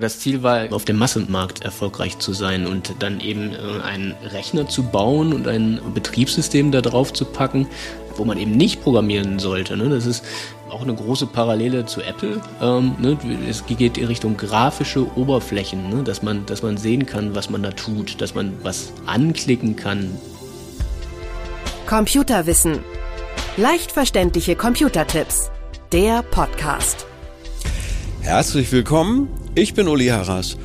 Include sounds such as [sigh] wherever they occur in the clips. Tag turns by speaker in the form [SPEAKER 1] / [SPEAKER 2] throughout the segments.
[SPEAKER 1] Das Ziel war, auf dem Massenmarkt erfolgreich zu sein und dann eben äh, einen Rechner zu bauen und ein Betriebssystem da drauf zu packen, wo man eben nicht programmieren sollte. Ne? Das ist auch eine große Parallele zu Apple. Ähm, ne? Es geht in Richtung grafische Oberflächen, ne? dass, man, dass man sehen kann, was man da tut, dass man was anklicken kann.
[SPEAKER 2] Computerwissen. Leicht verständliche Computertipps. Der Podcast.
[SPEAKER 3] Herzlich willkommen ich bin Uli Harras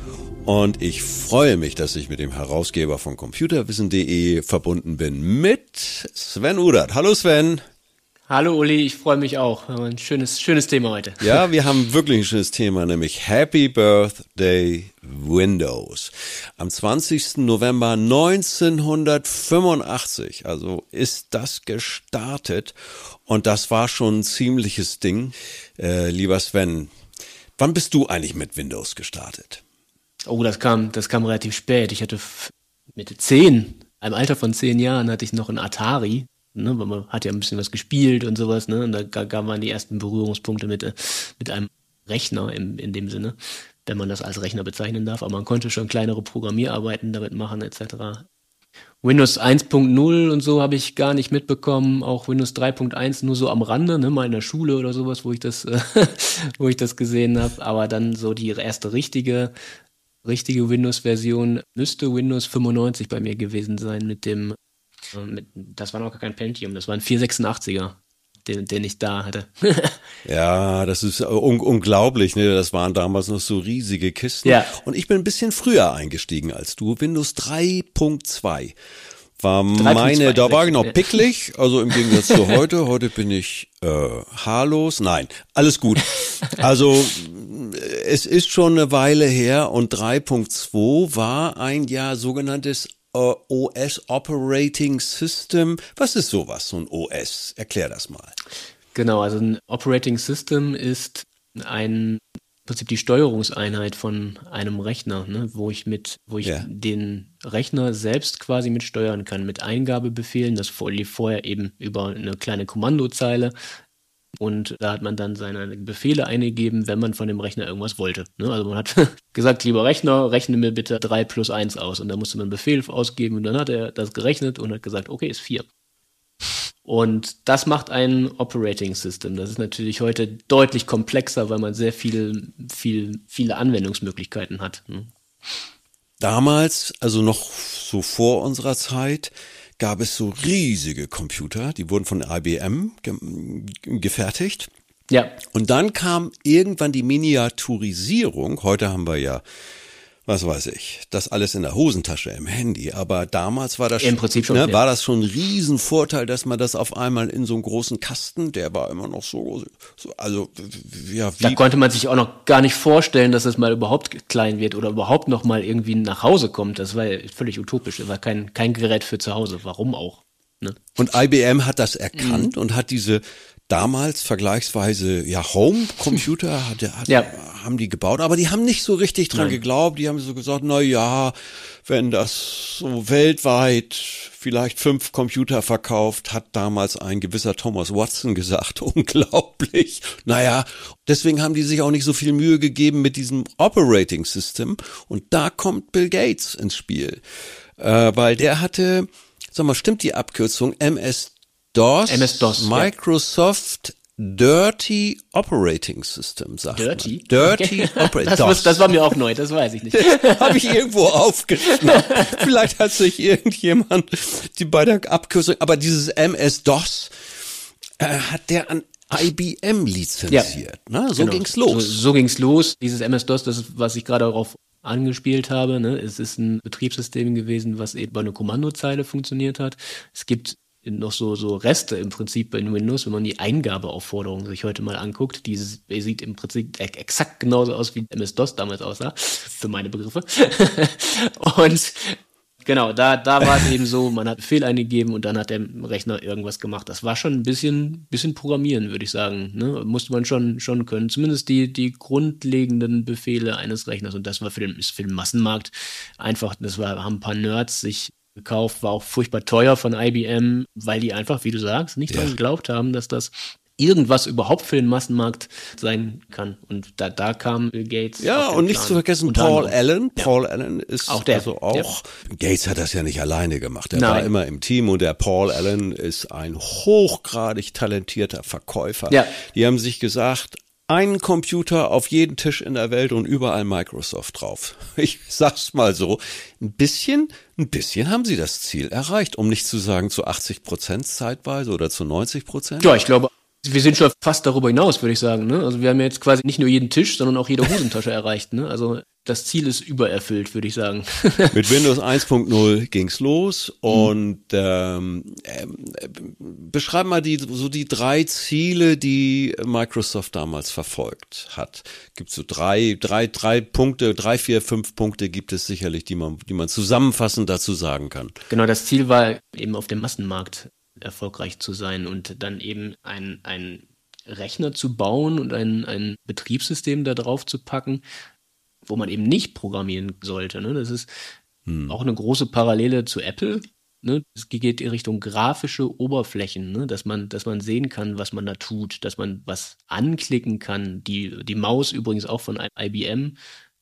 [SPEAKER 3] und ich freue mich, dass ich mit dem Herausgeber von computerwissen.de verbunden bin mit Sven Udert. Hallo Sven.
[SPEAKER 1] Hallo Uli, ich freue mich auch. Ein schönes, schönes Thema heute. [laughs]
[SPEAKER 3] Ja, wir haben wirklich ein schönes Thema, nämlich Happy Birthday Windows. Am 20. November 1985, also ist das gestartet und das war schon ein ziemliches Ding. Äh, lieber Sven, Wann bist du eigentlich mit Windows gestartet?
[SPEAKER 1] Oh, das kam, das kam relativ spät. Ich hatte mit zehn, einem Alter von zehn Jahren, hatte ich noch ein Atari. Ne, weil man hat ja ein bisschen was gespielt und sowas, ne? Und da gab man die ersten Berührungspunkte mit, äh, mit einem Rechner im, in dem Sinne, wenn man das als Rechner bezeichnen darf. Aber man konnte schon kleinere Programmierarbeiten damit machen, etc. Windows 1.0 und so habe ich gar nicht mitbekommen, auch Windows 3.1 nur so am Rande, ne, mal in der Schule oder sowas, wo ich das, äh, [laughs] wo ich das gesehen habe. Aber dann so die erste richtige, richtige Windows-Version müsste Windows 95 bei mir gewesen sein mit dem, äh, mit, das war noch gar kein Pentium, das war ein 486er den, den ich da hatte. [laughs]
[SPEAKER 3] ja, das ist un unglaublich, ne? Das waren damals noch so riesige Kisten. Ja. Und ich bin ein bisschen früher eingestiegen als du. Windows 3.2 war meine, da war genau picklig, also im Gegensatz zu [laughs] heute. Heute bin ich äh, haarlos. Nein, alles gut. Also es ist schon eine Weile her und 3.2 war ein ja sogenanntes äh, OS Operating System. Was ist sowas, so ein OS? Erklär das mal.
[SPEAKER 1] Genau, also ein Operating System ist ein im Prinzip die Steuerungseinheit von einem Rechner, ne, wo ich mit, wo ich yeah. den Rechner selbst quasi mit steuern kann, mit Eingabebefehlen. Das lief vorher eben über eine kleine Kommandozeile. Und da hat man dann seine Befehle eingegeben, wenn man von dem Rechner irgendwas wollte. Ne? Also man hat [laughs] gesagt, lieber Rechner, rechne mir bitte 3 plus 1 aus. Und da musste man einen Befehl ausgeben und dann hat er das gerechnet und hat gesagt, okay, ist 4. Und das macht ein Operating System. Das ist natürlich heute deutlich komplexer, weil man sehr viel, viel, viele Anwendungsmöglichkeiten hat. Ne?
[SPEAKER 3] Damals, also noch so vor unserer Zeit, gab es so riesige Computer, die wurden von IBM ge gefertigt. Ja. Und dann kam irgendwann die Miniaturisierung. Heute haben wir ja was weiß ich, das alles in der Hosentasche im Handy. Aber damals war das
[SPEAKER 1] im Prinzip schon,
[SPEAKER 3] ne, war das schon ein Riesenvorteil, dass man das auf einmal in so einem großen Kasten, der war immer noch so, so also ja,
[SPEAKER 1] wie. Da konnte man sich auch noch gar nicht vorstellen, dass es mal überhaupt klein wird oder überhaupt noch mal irgendwie nach Hause kommt. Das war ja völlig utopisch. Das war kein kein Gerät für zu Hause. Warum auch?
[SPEAKER 3] Ne? Und IBM hat das erkannt mhm. und hat diese damals vergleichsweise ja Home-Computer [laughs] hatte, hat, ja. haben die gebaut, aber die haben nicht so richtig dran Nein. geglaubt. Die haben so gesagt, na ja, wenn das so weltweit vielleicht fünf Computer verkauft, hat damals ein gewisser Thomas Watson gesagt, [laughs] unglaublich. Naja, deswegen haben die sich auch nicht so viel Mühe gegeben mit diesem Operating System. Und da kommt Bill Gates ins Spiel, äh, weil der hatte, sag mal, stimmt die Abkürzung MS DOS, MS-DOS Microsoft ja. Dirty Operating System, sagt
[SPEAKER 1] Dirty?
[SPEAKER 3] Man. Dirty
[SPEAKER 1] okay. [laughs] Operating das, das, das war mir auch neu, das weiß ich nicht. [laughs]
[SPEAKER 3] Habe ich irgendwo aufgeschnappt. [laughs] Vielleicht hat sich irgendjemand die bei der Abkürzung, aber dieses MS-DOS äh, hat der an IBM lizenziert. Ja. Ne? So genau. ging's los.
[SPEAKER 1] So, so ging's los. Dieses MS-DOS, das ist, was ich gerade darauf angespielt habe. Ne? Es ist ein Betriebssystem gewesen, was eben bei einer Kommandozeile funktioniert hat. Es gibt noch so, so Reste im Prinzip in Windows, wenn man die Eingabeaufforderung sich heute mal anguckt. Die sieht im Prinzip e-, exakt genauso aus, wie MS-DOS damals aussah, [laughs] für meine Begriffe. [laughs] und genau, da, da war es eben so, man hat Befehl eingegeben und dann hat der Rechner irgendwas gemacht. Das war schon ein bisschen, bisschen Programmieren, würde ich sagen. Ne? Musste man schon, schon können. Zumindest die, die grundlegenden Befehle eines Rechners. Und das war für den, für den Massenmarkt einfach, das war, haben ein paar Nerds sich gekauft, war auch furchtbar teuer von IBM, weil die einfach, wie du sagst, nicht ja. daran geglaubt haben, dass das irgendwas überhaupt für den Massenmarkt sein kann. Und da, da kam Bill Gates.
[SPEAKER 3] Ja, und nicht zu vergessen Paul Allen. Paul ja. Allen ist
[SPEAKER 1] auch der.
[SPEAKER 3] also auch. Ja. Gates hat das ja nicht alleine gemacht. Er war immer im Team und der Paul Allen ist ein hochgradig talentierter Verkäufer. Ja. Die haben sich gesagt, einen Computer auf jeden Tisch in der Welt und überall Microsoft drauf. [laughs] Ich sag's mal so, ein bisschen, ein bisschen haben sie das Ziel erreicht, um nicht zu sagen zu 80 Prozent zeitweise oder zu 90 Prozent.
[SPEAKER 1] Ja, ich glaube wir sind schon fast darüber hinaus, würde ich sagen. Ne? Also wir haben jetzt quasi nicht nur jeden Tisch, sondern auch jede Hosentasche [laughs] erreicht. Ne? Also das Ziel ist übererfüllt, würde ich sagen. [laughs]
[SPEAKER 3] Mit Windows 1.0 ging's los und ähm, äh, beschreib mal die so die drei Ziele, die Microsoft damals verfolgt hat. Gibt so drei, drei, drei Punkte, drei, vier, fünf Punkte gibt es sicherlich, die man, die man zusammenfassend dazu sagen kann.
[SPEAKER 1] Genau, das Ziel war eben auf dem Massenmarkt erfolgreich zu sein und dann eben ein, ein Rechner zu bauen und ein, ein Betriebssystem da drauf zu packen, wo man eben nicht programmieren sollte. Ne? Das ist hm. auch eine große Parallele zu Apple. Ne? Es geht in Richtung grafische Oberflächen, ne? dass man, dass man sehen kann, was man da tut, dass man was anklicken kann. Die, die Maus übrigens auch von IBM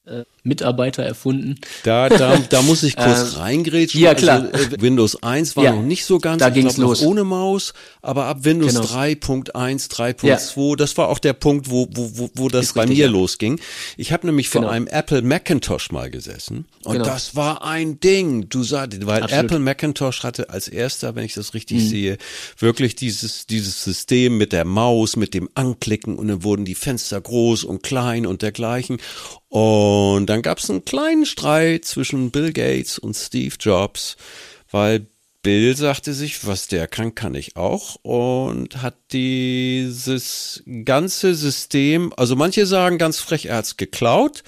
[SPEAKER 1] äh, Mitarbeiter erfunden.
[SPEAKER 3] Da, da, da muss ich [laughs] kurz äh, reingrätschen.
[SPEAKER 1] Ja, klar.
[SPEAKER 3] Also, äh, Windows 1 war ja, noch nicht so ganz
[SPEAKER 1] da ging's glaub, los.
[SPEAKER 3] ohne Maus, aber ab Windows genau. 3.1, 3.2, ja. das war auch der Punkt, wo, wo, wo, wo das Ist bei richtig, mir ja. losging. Ich habe nämlich vor genau. einem Apple Macintosh mal gesessen und genau. das war ein Ding. Du sagst, weil Absolut. Apple Macintosh hatte als erster, wenn ich das richtig mhm. sehe, wirklich dieses, dieses System mit der Maus, mit dem Anklicken und dann wurden die Fenster groß und klein und dergleichen. Und dann gab es einen kleinen Streit zwischen Bill Gates und Steve Jobs, weil Bill sagte sich, was der kann, kann ich auch und hat dieses ganze System, also manche sagen ganz frech, er hat's geklaut,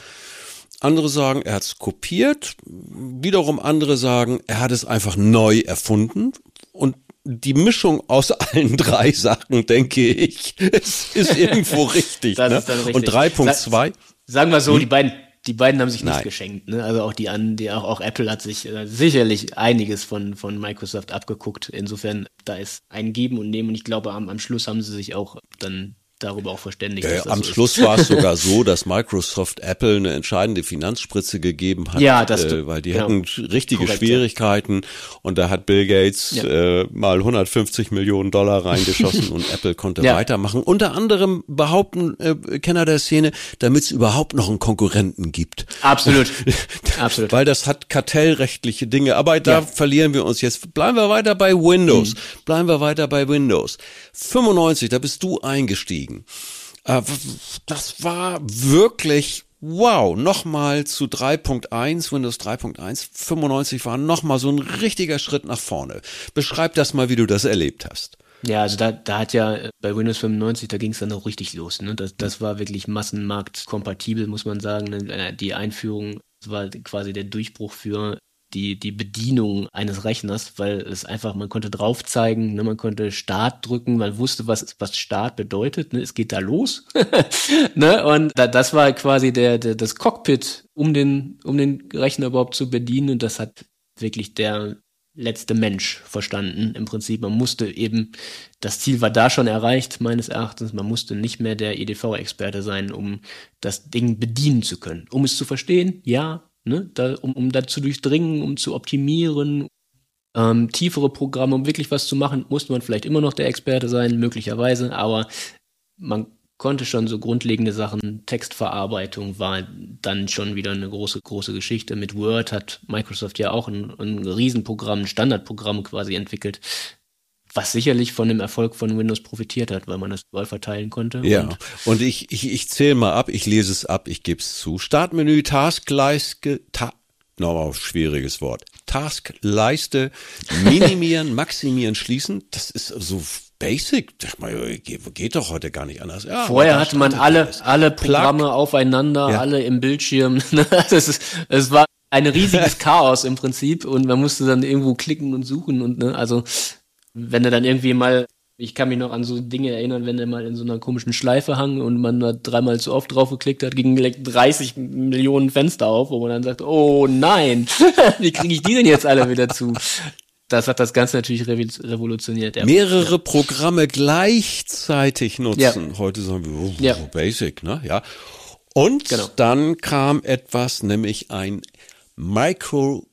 [SPEAKER 3] andere sagen, er hat's kopiert, wiederum andere sagen, er hat es einfach neu erfunden und die Mischung aus [laughs] allen drei Sachen, denke ich, ist, [laughs] ist irgendwo [laughs] richtig. ne? richtig. Und 3.2
[SPEAKER 1] Sagen wir so, hm? die beiden, die beiden haben sich Nein. nicht geschenkt. Ne? Also auch die an, die auch, auch Apple hat sich äh, sicherlich einiges von von Microsoft abgeguckt. Insofern da ist ein Geben und Nehmen und ich glaube am, am Schluss haben sie sich auch dann darüber auch verständigt.
[SPEAKER 3] Ja, am so Schluss [laughs] war es sogar so, dass Microsoft Apple eine entscheidende Finanzspritze gegeben hat,
[SPEAKER 1] ja, das,
[SPEAKER 3] äh, weil die genau. hatten richtige Korrekt, Schwierigkeiten ja. und da hat Bill Gates ja. äh, mal 150 Millionen Dollar reingeschossen [laughs] und Apple konnte weitermachen. Unter anderem behaupten äh, Kenner der Szene, damit es überhaupt noch einen Konkurrenten gibt.
[SPEAKER 1] Absolut. [laughs] Absolut.
[SPEAKER 3] Weil das hat kartellrechtliche Dinge. Aber da verlieren wir uns jetzt. Bleiben wir weiter bei Windows. Mhm. Bleiben wir weiter bei Windows. 95, da bist du eingestiegen kriegen. Äh, das war wirklich wow, nochmal zu 3.1, Windows 3.1, 95 war nochmal so ein richtiger Schritt nach vorne. Beschreib das mal, wie du das erlebt hast.
[SPEAKER 1] Ja, also da, da hat ja äh, bei Windows 95, da ging es dann auch richtig los. Ne? Das, das war wirklich massenmarktkompatibel, muss man sagen. Ne? Die Einführung war quasi der Durchbruch für die, die Bedienung eines Rechners, weil es einfach, man konnte drauf zeigen, ne, man konnte Start drücken, man wusste, was, was Start bedeutet, ne, es geht da los. [laughs] ne, und da, das war quasi der, der, das Cockpit, um den, um den Rechner überhaupt zu bedienen und das hat wirklich der letzte Mensch verstanden. Im Prinzip, man musste eben, das Ziel war da schon erreicht, meines Erachtens, man musste nicht mehr der EDV-Experte sein, um das Ding bedienen zu können. Um es zu verstehen, ja, ne, da, um, um da zu durchdringen, um zu optimieren, ähm, tiefere Programme, um wirklich was zu machen, musste man vielleicht immer noch der Experte sein, möglicherweise, aber man konnte schon so grundlegende Sachen, Textverarbeitung war dann schon wieder eine große, große Geschichte. Mit Word hat Microsoft ja auch ein, ein Riesenprogramm, ein Standardprogramm quasi entwickelt, was sicherlich von dem Erfolg von Windows profitiert hat, weil man das überall verteilen konnte.
[SPEAKER 3] Ja, und, und ich, ich, ich zähle mal ab, ich lese es ab, ich gebe es zu. Startmenü, Taskleiste, ta nochmal schwieriges Wort. Taskleiste, [laughs] minimieren, maximieren, schließen. Das ist so basic. Geht doch heute gar nicht anders.
[SPEAKER 1] Ja, Vorher hatte man alle, alle Programme Plug. aufeinander, ja. alle im Bildschirm. [laughs] das ist, es war ein riesiges [laughs] Chaos im Prinzip und man musste dann irgendwo klicken und suchen und ne, also wenn er dann irgendwie mal, ich kann mich noch an so Dinge erinnern, wenn er mal in so einer komischen Schleife hang und man da dreimal zu oft drauf geklickt hat, gingen direkt 30 Millionen Fenster auf, wo man dann sagt, oh nein, [laughs] wie kriege ich die denn jetzt alle wieder zu? das hat das Ganze natürlich revolutioniert.
[SPEAKER 3] Ja. Mehrere. Programme gleichzeitig nutzen. Ja. Heute sagen wir, oh, ja. Basic, ne? Ja. Und genau. dann kam etwas, nämlich ein Micro,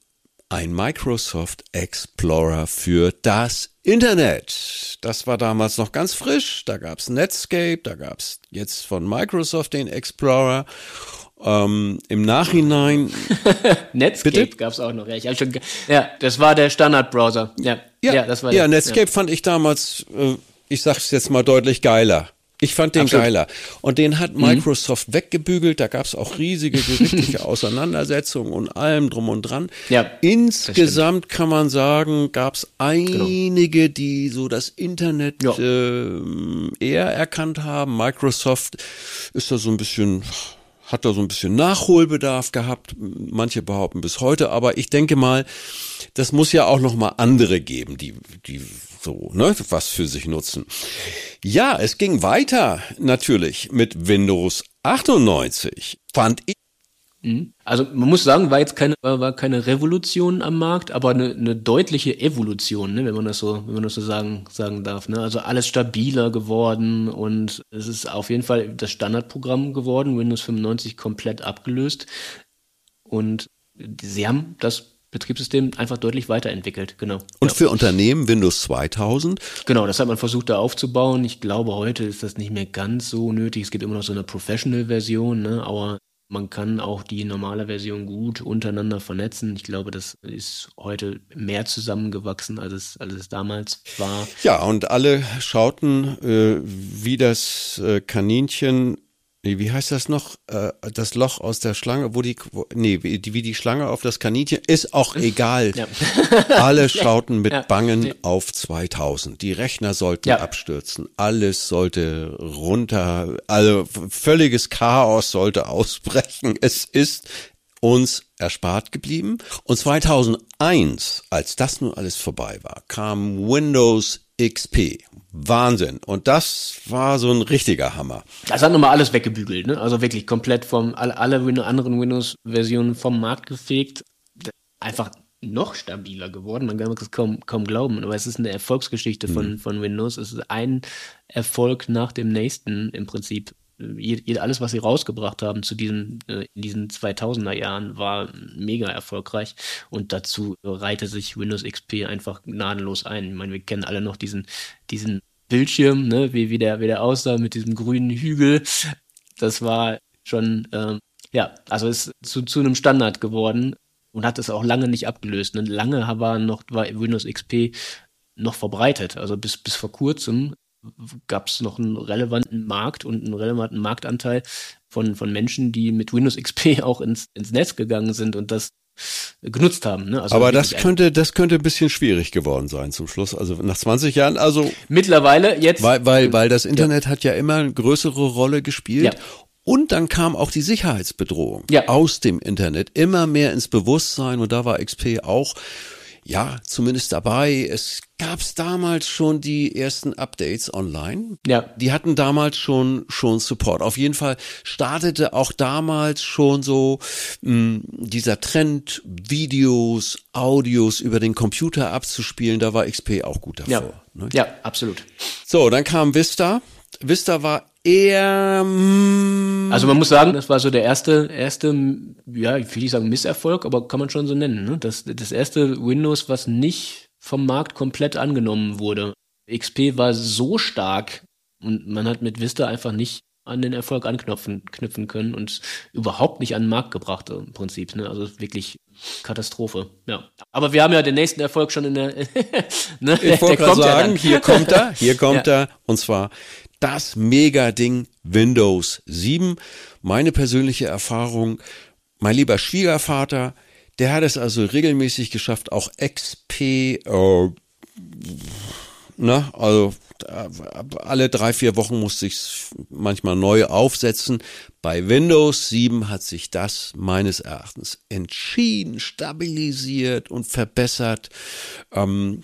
[SPEAKER 3] ein Microsoft Explorer für das Internet. Das war damals noch ganz frisch. Da gab's Netscape, da gab's jetzt von Microsoft den Explorer. Ähm, Im Nachhinein. [laughs]
[SPEAKER 1] Netscape gab es auch noch. Ja, ich schon, ja, das war der Standardbrowser. Ja,
[SPEAKER 3] ja, ja, das war ja Netscape ja. fand ich damals, äh, ich sag's jetzt mal deutlich geiler. Ich fand den Absolut. geiler. Und den hat mhm. Microsoft mhm. weggebügelt. Da gab's auch riesige gerichtliche [laughs] Auseinandersetzungen und allem drum und dran. Ja, Insgesamt kann man sagen, gab's genau. einige, genau. die so das Internet ja. äh, eher erkannt haben. Microsoft ist da so ein bisschen hat da so ein bisschen Nachholbedarf gehabt. Manche behaupten bis heute, aber ich denke mal, das muss ja auch noch mal andere geben, die, die so, ne, was für sich nutzen. Ja, es ging weiter natürlich mit Windows 98. Fand ich.
[SPEAKER 1] Also man muss sagen, war jetzt keine, war keine Revolution am Markt, aber eine, eine deutliche Evolution, ne, wenn man das so, wenn man das so sagen, sagen darf. Ne? Also alles stabiler geworden und es ist auf jeden Fall das Standardprogramm geworden, Windows 95 komplett abgelöst. Und sie haben das Betriebssystem einfach deutlich weiterentwickelt, genau.
[SPEAKER 3] Und für Unternehmen Windows 2000?
[SPEAKER 1] Genau, das hat man versucht da aufzubauen. Ich glaube, heute ist das nicht mehr ganz so nötig. Es gibt immer noch so eine Professional-Version, ne? aber man kann auch die normale Version gut untereinander vernetzen. Ich glaube, das ist heute mehr zusammengewachsen, als es, als es damals war.
[SPEAKER 3] Ja, und alle schauten, äh, wie das äh, Kaninchen wie heißt das noch? Äh, das Loch aus der Schlange, wo die, wo, nee, wie die, wie die Schlange auf das Kaninchen, ist auch [laughs] egal. Ja. Alle [laughs] schauten mit ja. Bangen ja. auf 2000. Die Rechner sollten abstürzen. Alles sollte runter, also völliges Chaos sollte ausbrechen. Es ist uns erspart geblieben. Und 2001, als das nun alles vorbei war, kam Windows XP. Wahnsinn. Und das war so ein richtiger Hammer.
[SPEAKER 1] Das hat nochmal alles weggebügelt, ne? Also wirklich komplett vom, alle, alle anderen Windows-Versionen vom Markt gefegt. Einfach noch stabiler geworden. Man kann es kaum, kaum glauben, aber es ist eine Erfolgsgeschichte von, mhm. von Windows. Es ist ein Erfolg nach dem nächsten im Prinzip alles, was sie rausgebracht haben zu diesen, äh, in diesen 2000er Jahren, war mega erfolgreich und dazu reihte sich Windows XP einfach gnadenlos ein. Ich meine, wir kennen alle noch diesen, diesen Bildschirm, ne, wie, wie, der, wie der aussah mit diesem grünen Hügel. Das war schon, ähm, ja, also ist zu, zu einem Standard geworden und hat es auch lange nicht abgelöst. Ne? Lange war noch war Windows XP noch verbreitet. Also bis, bis vor kurzem gab es noch einen relevanten Markt und einen relevanten Marktanteil von, von Menschen, die mit Windows XP [laughs] auch ins, ins Netz gegangen sind und das genutzt haben. Ne?
[SPEAKER 3] Also Aber das könnte, das könnte ein bisschen schwierig geworden sein zum Schluss. Also nach 20 Jahren, also
[SPEAKER 1] mittlerweile jetzt,
[SPEAKER 3] weil weil, weil das Internet ja. hat ja immer eine größere Rolle gespielt. Ja. Und dann kam auch die Sicherheitsbedrohung ja. aus dem Internet immer mehr ins Bewusstsein und da war XP auch ja, zumindest dabei. Es gab's damals schon die ersten Updates online. Ja. Die hatten damals schon schon Support. Auf jeden Fall startete auch damals schon so mh, hm, dieser Trend, Videos, Audios über den Computer abzuspielen. Da war XP auch gut davor.
[SPEAKER 1] Ja, ne? ja absolut.
[SPEAKER 3] So, dann kam Vista. Vista war eher.
[SPEAKER 1] Mm, also man muss sagen, das war so der erste, erste, ja, ich will nicht sagen Misserfolg, aber kann man schon so nennen. Ne? Das, das erste Windows, was nicht vom Markt komplett angenommen wurde. XP war so stark und man hat mit Vista einfach nicht an den Erfolg anknüpfen knüpfen können und überhaupt nicht an den Markt gebracht im Prinzip. Ne? Also wirklich Katastrophe. Ja. Aber wir haben ja den nächsten Erfolg schon in der. [laughs]
[SPEAKER 3] ne? Ich wollte gerade sagen, ja hier kommt er, [laughs] hier kommt ja. er. Und zwar das Mega-Ding Windows 7. Meine persönliche Erfahrung, mein lieber Schwiegervater, der hat es also regelmäßig geschafft, auch XP, äh, ne, also äh, alle drei, vier Wochen musste ich manchmal neu aufsetzen. Bei Windows 7 hat sich das meines Erachtens entschieden stabilisiert und verbessert. Ähm,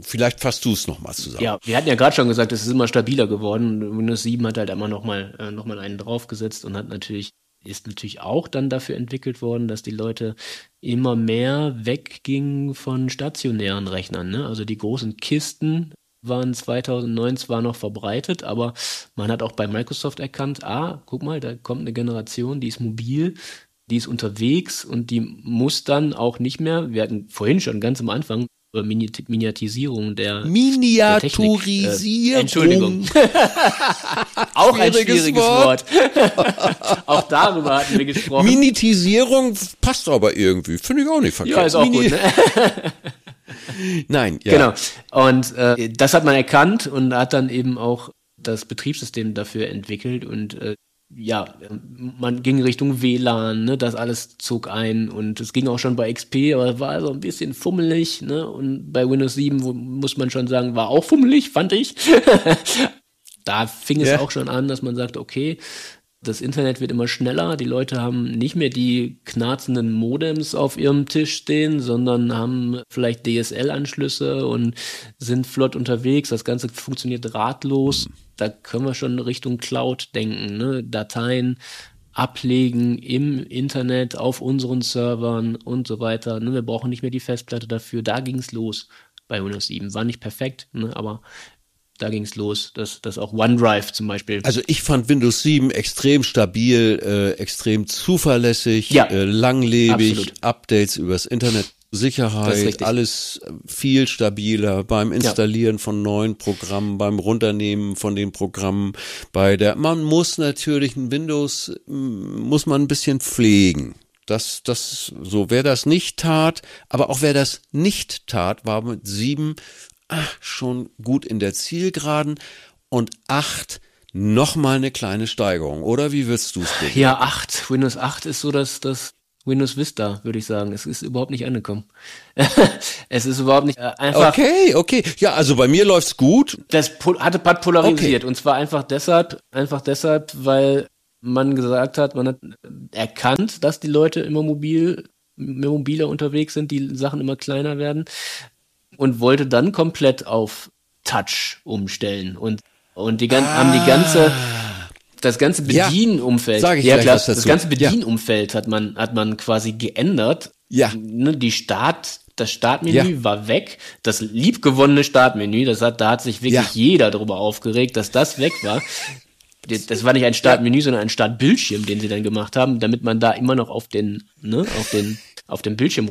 [SPEAKER 3] vielleicht fasst du es nochmal zusammen.
[SPEAKER 1] Ja, wir hatten ja gerade schon gesagt, es ist immer stabiler geworden. Windows 7 hat halt immer nochmal äh, noch mal einen draufgesetzt und hat natürlich ist natürlich auch dann dafür entwickelt worden, dass die Leute immer mehr weggingen von stationären Rechnern. Ne? Also die großen Kisten waren 2009 zwar noch verbreitet, aber man hat auch bei Microsoft erkannt, ah, guck mal, da kommt eine Generation, die ist mobil, die ist unterwegs und die muss dann auch nicht mehr, wir hatten vorhin schon ganz am Anfang über Miniatisierung der
[SPEAKER 3] Miniaturisierung.
[SPEAKER 1] Der äh, Entschuldigung. [laughs] auch ein schwieriges Wort. [laughs] Auch darüber hatten wir gesprochen.
[SPEAKER 3] Miniatisierung passt aber irgendwie. Finde ich auch nicht verkehrt.
[SPEAKER 1] Ja, ist auch
[SPEAKER 3] Mini
[SPEAKER 1] gut. Ne? [laughs]
[SPEAKER 3] Nein, ja.
[SPEAKER 1] Genau. Und äh, das hat man erkannt und hat dann eben auch das Betriebssystem dafür entwickelt und äh, ja, man ging Richtung WLAN, ne, das alles zog ein und es ging auch schon bei XP, aber war so ein bisschen fummelig, ne, und bei Windows 7 muss man schon sagen, war auch fummelig, fand ich. [laughs] da fing es ja. auch schon an, dass man sagt, okay, das Internet wird immer schneller, die Leute haben nicht mehr die knarzenden Modems auf ihrem Tisch stehen, sondern haben vielleicht DSL-Anschlüsse und sind flott unterwegs, das Ganze funktioniert ratlos. Da können wir schon Richtung Cloud denken, ne? Dateien ablegen im Internet, auf unseren Servern und so weiter. Ne? Wir brauchen nicht mehr die Festplatte dafür. Da ging es los bei Windows 7. War nicht perfekt, ne? aber da ging es los, dass, dass auch OneDrive zum Beispiel.
[SPEAKER 3] Also ich fand Windows 7 extrem stabil, äh, extrem zuverlässig, ja, äh, langlebig, absolut. Updates übers Internet Sicherheit, alles viel stabiler beim Installieren ja. von neuen Programmen, beim Runternehmen von den Programmen, bei der, man muss natürlich ein Windows, muss man ein bisschen pflegen. Das, das, so, wer das nicht tat, aber auch wer das nicht tat, war mit sieben ach, schon gut in der Zielgeraden und acht nochmal eine kleine Steigerung, oder wie willst du es
[SPEAKER 1] Ja, acht. Windows 8 ist so das, das Windows Vista, würde ich sagen. Es ist überhaupt nicht angekommen. [laughs] es ist überhaupt nicht äh, einfach.
[SPEAKER 3] Okay, okay. Ja, also bei mir läuft's gut.
[SPEAKER 1] Das hatte hat polarisiert okay. und zwar einfach deshalb, einfach deshalb, weil man gesagt hat, man hat erkannt, dass die Leute immer mobil, immer mobiler unterwegs sind, die Sachen immer kleiner werden und wollte dann komplett auf Touch umstellen und und die ah. haben die ganze das ganze Bedienumfeld,
[SPEAKER 3] ja, ja klar,
[SPEAKER 1] das ganze Bedienumfeld ja. hat man hat man quasi geändert.
[SPEAKER 3] Ja.
[SPEAKER 1] Ne, die Start das Startmenü ja. war weg. Das liebgewonnene Startmenü, das hat, da hat sich wirklich ja. jeder darüber aufgeregt, dass das weg war. Das war nicht ein Startmenü, ja. sondern ein Startbildschirm, den sie dann gemacht haben, damit man da immer noch auf den, ne, auf den, auf dem Bildschirm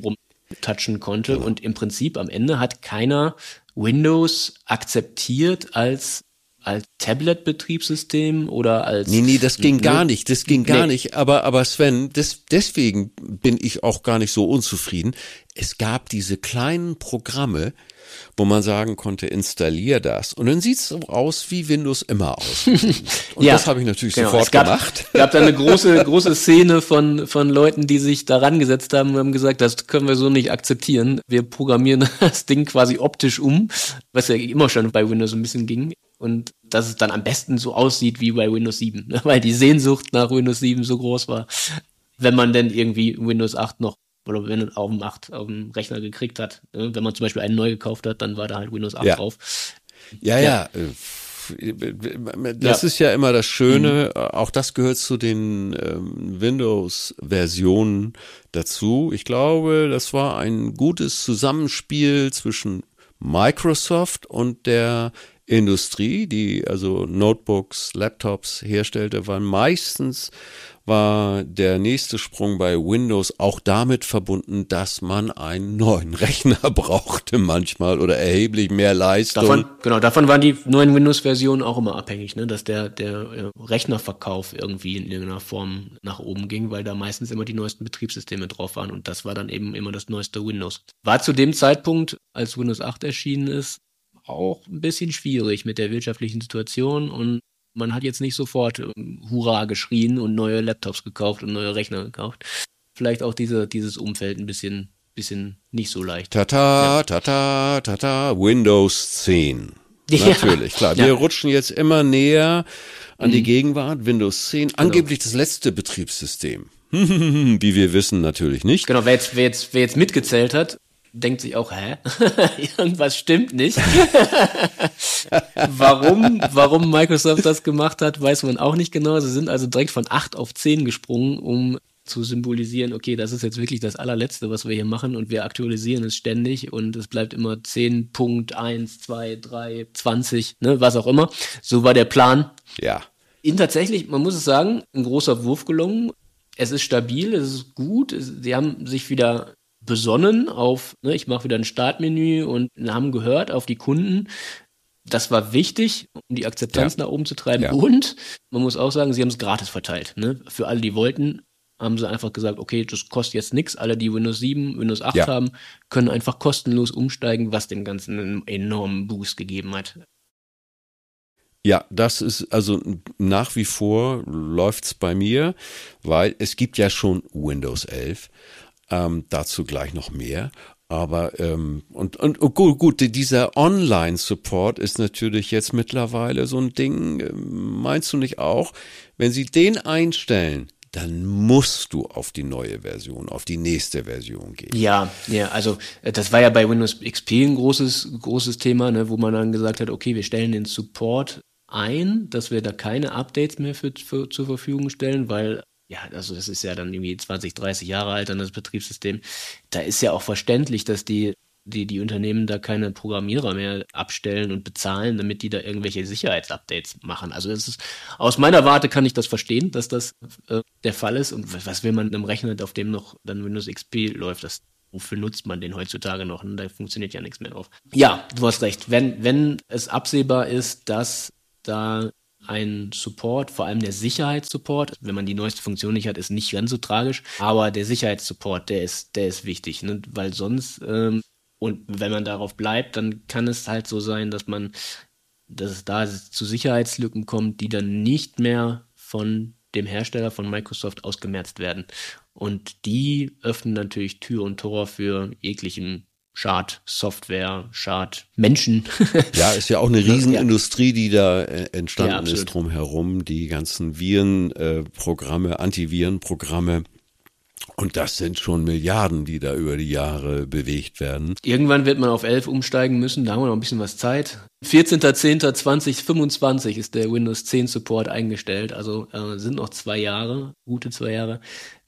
[SPEAKER 1] rumtatschen konnte. Und im Prinzip am Ende hat keiner Windows akzeptiert als als Tablet-Betriebssystem oder als.
[SPEAKER 3] Nee, nee, das ging gar nicht, das ging gar nee. nicht. Aber, aber Sven, das, deswegen bin ich auch gar nicht so unzufrieden. Es gab diese kleinen Programme, wo man sagen konnte, installier das. Und dann sieht's so aus, wie Windows immer aus. [laughs] Und ja, das habe ich natürlich genau. sofort es
[SPEAKER 1] gab,
[SPEAKER 3] gemacht.
[SPEAKER 1] Es gab da eine große, große Szene von, von Leuten, die sich daran gesetzt haben und haben gesagt, das können wir so nicht akzeptieren. Wir programmieren [laughs] das Ding quasi optisch um, was ja immer schon bei Windows ein bisschen ging und dass es dann am besten so aussieht wie bei Windows 7, ne? [laughs] weil die Sehnsucht nach Windows 7 so groß war. Wenn man denn irgendwie Windows 8 noch oder wenn man auf dem 8 auf dem Rechner gekriegt hat. Ne? Wenn man zum Beispiel einen neu gekauft hat, dann war da halt Windows 8
[SPEAKER 3] ja.
[SPEAKER 1] drauf.
[SPEAKER 3] Ja, ja. ja. Das ja. ist ja immer das Schöne, mhm. auch das gehört zu den ähm, Windows-Versionen dazu. Ich glaube, das war ein gutes Zusammenspiel zwischen Microsoft und der Industrie, die also Notebooks, Laptops herstellte, waren meistens war der nächste Sprung bei Windows auch damit verbunden, dass man einen neuen [laughs] Rechner brauchte manchmal oder erheblich mehr Leistung.
[SPEAKER 1] Davon, genau, davon waren die neuen Windows-Versionen auch immer abhängig, ne? dass der, der Rechnerverkauf irgendwie in irgendeiner Form nach oben ging, weil da meistens immer die neuesten Betriebssysteme drauf waren und das war dann eben immer das neueste Windows. War zu dem Zeitpunkt, als Windows 8 erschienen ist, auch ein bisschen schwierig mit der wirtschaftlichen Situation und man hat jetzt nicht sofort ähm, Hurra geschrien und neue Laptops gekauft und neue Rechner gekauft. Vielleicht auch diese, dieses Umfeld ein bisschen, bisschen nicht so leicht.
[SPEAKER 3] Tata, ja. tata, tata, Windows 10. Ja. Natürlich, klar. Wir ja. rutschen jetzt immer näher an mhm. die Gegenwart. Windows 10, genau. angeblich das letzte Betriebssystem. [laughs] Wie wir wissen, natürlich nicht.
[SPEAKER 1] Genau, wer jetzt, wer jetzt, wer jetzt mitgezählt hat, denkt sich auch, hä? [laughs] Irgendwas stimmt nicht. [laughs] warum, warum Microsoft das gemacht hat, weiß man auch nicht genau. Sie sind also direkt von 8 auf 10 gesprungen, um zu symbolisieren, okay, das ist jetzt wirklich das allerletzte, was wir hier machen und wir aktualisieren es ständig und es bleibt immer 10.1, 2, 3, 20, ne, was auch immer. So war der Plan.
[SPEAKER 3] Ja.
[SPEAKER 1] Ihnen tatsächlich, man muss es sagen, ein großer Wurf gelungen. Es ist stabil, es ist gut. Sie haben sich wieder besonnen auf, ne, ich mache wieder ein Startmenü und haben gehört auf die Kunden. Das war wichtig, um die Akzeptanz ja. nach oben zu treiben. Ja. Und man muss auch sagen, sie haben es gratis verteilt. Ne? Für alle, die wollten, haben sie einfach gesagt, okay, das kostet jetzt nichts. Alle, die Windows 7, Windows 8 ja. haben, können einfach kostenlos umsteigen, was dem Ganzen einen enormen Boost gegeben hat.
[SPEAKER 3] Ja, das ist also nach wie vor läuft's bei mir, weil es gibt ja schon Windows 11. Ähm, dazu gleich noch mehr. Aber ähm, und, und, und gut, gut, dieser Online-Support ist natürlich jetzt mittlerweile so ein Ding. Ähm, meinst du nicht auch, wenn sie den einstellen, dann musst du auf die neue Version, auf die nächste Version gehen.
[SPEAKER 1] Ja, ja, also äh, das war ja bei Windows XP ein großes, großes Thema, ne, wo man dann gesagt hat, okay, wir stellen den Support ein, dass wir da keine Updates mehr für, für, zur Verfügung stellen, weil ja, also das ist ja dann irgendwie 20, 30 Jahre alt, dann das Betriebssystem. Da ist ja auch verständlich, dass die, die, die Unternehmen da keine Programmierer mehr abstellen und bezahlen, damit die da irgendwelche Sicherheitsupdates machen. Also das ist, aus meiner Warte kann ich das verstehen, dass das äh, der Fall ist. Und was will man einem Rechner, auf dem noch dann Windows XP läuft? Das, wofür nutzt man den heutzutage noch? Da funktioniert ja nichts mehr drauf. Ja, du hast recht. Wenn, wenn es absehbar ist, dass da ein Support, vor allem der Sicherheitssupport. Wenn man die neueste Funktion nicht hat, ist nicht ganz so tragisch. Aber der Sicherheitssupport, der ist, der ist wichtig, ne? weil sonst ähm, und wenn man darauf bleibt, dann kann es halt so sein, dass man, dass es da zu Sicherheitslücken kommt, die dann nicht mehr von dem Hersteller von Microsoft ausgemerzt werden. Und die öffnen natürlich Tür und Tor für jeglichen Schadsoftware, Schadmenschen. [laughs]
[SPEAKER 3] ja, ist ja auch eine Riesenindustrie, die da äh, entstanden ja, ist drumherum. Die ganzen Virenprogramme, äh, Antivirenprogramme. Und das sind schon Milliarden, die da über die Jahre bewegt werden.
[SPEAKER 1] Irgendwann wird man auf 11 umsteigen müssen, da haben wir noch ein bisschen was Zeit. 14.10.2025 ist der Windows 10 Support eingestellt, also äh, sind noch zwei Jahre, gute zwei Jahre.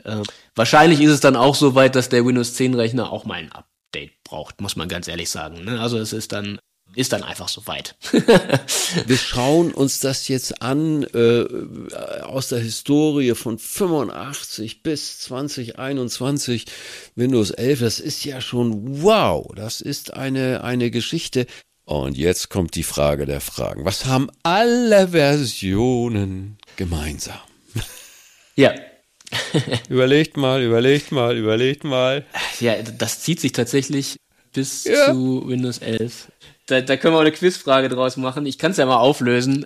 [SPEAKER 1] Äh, wahrscheinlich ist es dann auch so weit, dass der Windows 10 Rechner auch mal ein Ab Update braucht, muss man ganz ehrlich sagen. Ne? Also es ist dann ist dann einfach so weit. [laughs]
[SPEAKER 3] Wir schauen uns das jetzt an äh, aus der Historie von 85 bis 2021 Windows 11. Das ist ja schon wow. Das ist eine eine Geschichte. Und jetzt kommt die Frage der Fragen. Was haben alle Versionen gemeinsam?
[SPEAKER 1] Ja, [laughs]
[SPEAKER 3] überlegt mal, überlegt mal, überlegt mal.
[SPEAKER 1] Ja, das zieht sich tatsächlich bis ja. zu Windows 11. Da, da können wir auch eine Quizfrage draus machen. Ich kann es ja mal auflösen.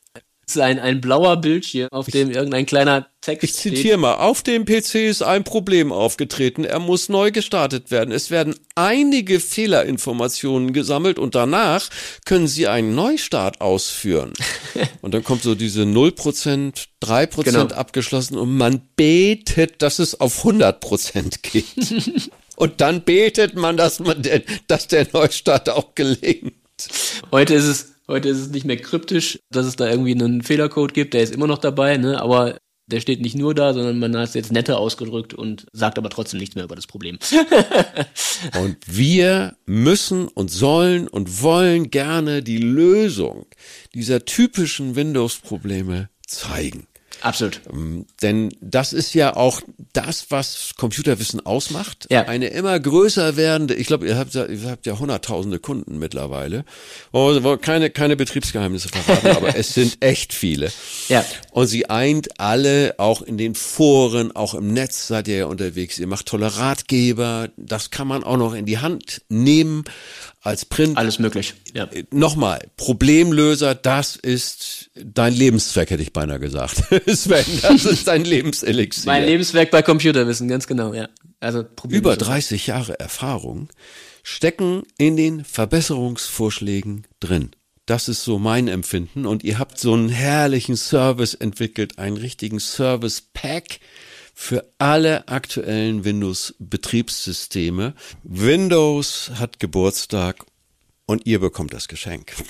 [SPEAKER 1] Ist ein, ein blauer Bildschirm, auf dem irgendein kleiner Text
[SPEAKER 3] Ich zitiere mal, auf dem PC ist ein Problem aufgetreten, er muss neu gestartet werden. Es werden einige Fehlerinformationen gesammelt und danach können Sie einen Neustart ausführen. [laughs] und dann kommt so diese 0%, 3% genau. abgeschlossen und man betet, dass es auf 100% geht. [laughs] und dann betet man, dass man den, dass der Neustart auch gelingt.
[SPEAKER 1] Heute ist es Heute ist es nicht mehr kryptisch, dass es da irgendwie einen Fehlercode gibt, der ist immer noch dabei, ne? aber der steht nicht nur da, sondern man hat es jetzt netter ausgedrückt und sagt aber trotzdem nichts mehr über das Problem. [laughs]
[SPEAKER 3] und wir müssen und sollen und wollen gerne die Lösung dieser typischen Windows-Probleme zeigen.
[SPEAKER 1] Absolut.
[SPEAKER 3] Ähm, denn das ist ja auch das, was Computerwissen ausmacht. Ja. Eine immer größer werdende, ich glaube, ihr habt ja, ihr habt ja hunderttausende Kunden mittlerweile. Oh, keine, keine Betriebsgeheimnisse verraten, aber es sind [laughs] echt viele.
[SPEAKER 1] Ja.
[SPEAKER 3] Und sie eint alle, auch in den Foren, auch im Netz seid ihr ja unterwegs. Ihr macht tolle Ratgeber. Das kann man auch noch in die Hand nehmen als Print.
[SPEAKER 1] Alles möglich. Ja.
[SPEAKER 3] Äh, nochmal, Problemlöser, das ist dein Lebenszweck, hätte ich beinahe gesagt. [laughs] Sven, das ist dein [laughs] Lebenselixier.
[SPEAKER 1] Mein Lebenswerk bei Computerwissen, ganz genau, ja. Also
[SPEAKER 3] Über 30 Jahre Erfahrung stecken in den Verbesserungsvorschlägen drin. Das ist so mein Empfinden. Und ihr habt so einen herrlichen Service entwickelt, einen richtigen Service Pack für alle aktuellen Windows-Betriebssysteme. Windows hat Geburtstag und ihr bekommt das Geschenk. [laughs]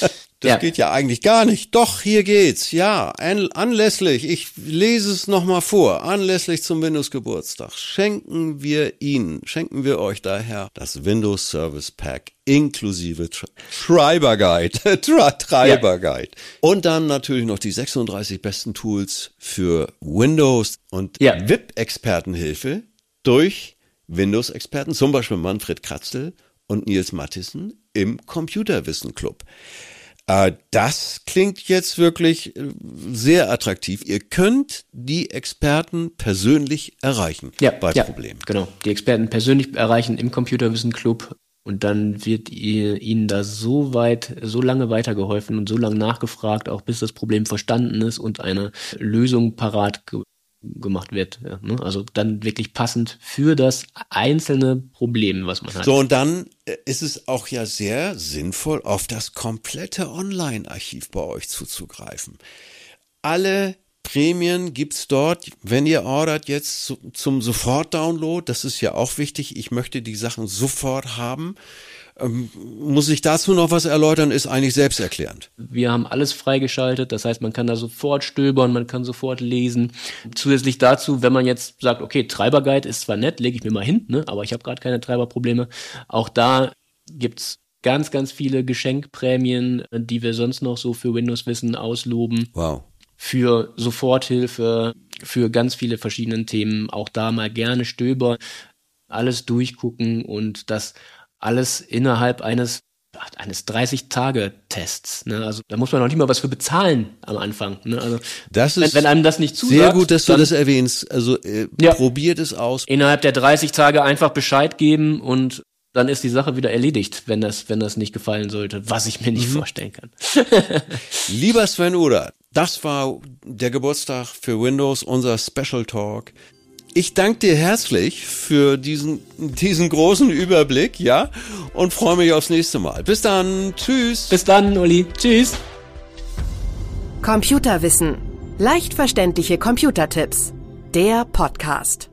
[SPEAKER 3] [laughs] Das ja. geht ja eigentlich gar nicht. Doch, hier geht's. Ja, anlässlich, ich lese es nochmal vor, anlässlich zum Windows-Geburtstag schenken wir Ihnen, schenken wir euch daher das Windows Service Pack inklusive Treiber Guide, [laughs] Treiber Guide. Ja. Und dann natürlich noch die 36 besten Tools für Windows und ja. VIP-Expertenhilfe durch Windows-Experten, zum Beispiel Manfred Kratzel und Nils Mattissen im Computerwissen Club. Äh, das klingt jetzt wirklich äh, sehr attraktiv. Ihr könnt die Experten persönlich erreichen
[SPEAKER 1] ja, bei ja, Problemen. Genau, die Experten persönlich erreichen im Computerwissen Club und dann wird ihr, ihnen da so weit, so lange weitergeholfen und so lange nachgefragt, auch bis das Problem verstanden ist und eine Lösung parat gemacht wird. Ja, ne? Also dann wirklich passend für das einzelne Problem, was man hat.
[SPEAKER 3] So, und dann äh, ist es auch ja sehr sinnvoll, auf das komplette Online-Archiv bei euch zuzugreifen. Alle Prämien gibt's dort, wenn ihr ordert jetzt zum Sofort-Download, das ist ja auch wichtig, ich möchte die Sachen sofort haben. Ähm, muss ich dazu noch was erläutern? Ist eigentlich selbsterklärend.
[SPEAKER 1] Wir haben alles freigeschaltet, das heißt, man kann da sofort stöbern, man kann sofort lesen. Zusätzlich dazu, wenn man jetzt sagt, okay, Treiberguide ist zwar nett, lege ich mir mal hin, ne, aber ich habe gerade keine Treiberprobleme. Auch da gibt's ganz, ganz viele Geschenkprämien, die wir sonst noch so für Windows Wissen ausloben.
[SPEAKER 3] Wow.
[SPEAKER 1] Für Soforthilfe, für ganz viele verschiedene Themen. Auch da mal gerne stöbern, alles durchgucken und das alles innerhalb eines eines 30-Tage-Tests. Ne? Also da muss man noch nicht mal was für bezahlen am Anfang. Ne? Also
[SPEAKER 3] das ist wenn, wenn einem das nicht zusagt, sehr gut, dass du das erwähnst. Also äh, ja, probiert es aus.
[SPEAKER 1] Innerhalb der 30 Tage einfach Bescheid geben und dann ist die Sache wieder erledigt, wenn das, wenn das nicht gefallen sollte, was ich mir nicht mhm. vorstellen kann. [laughs]
[SPEAKER 3] Lieber Sven Oder, das war der Geburtstag für Windows, unser Special Talk. Ich danke dir herzlich für diesen, diesen großen Überblick, ja, und freue mich aufs nächste Mal. Bis dann. Tschüss.
[SPEAKER 1] Bis dann, Uli. Tschüss.
[SPEAKER 2] Computerwissen. Leicht verständliche Computertipps. Der Podcast.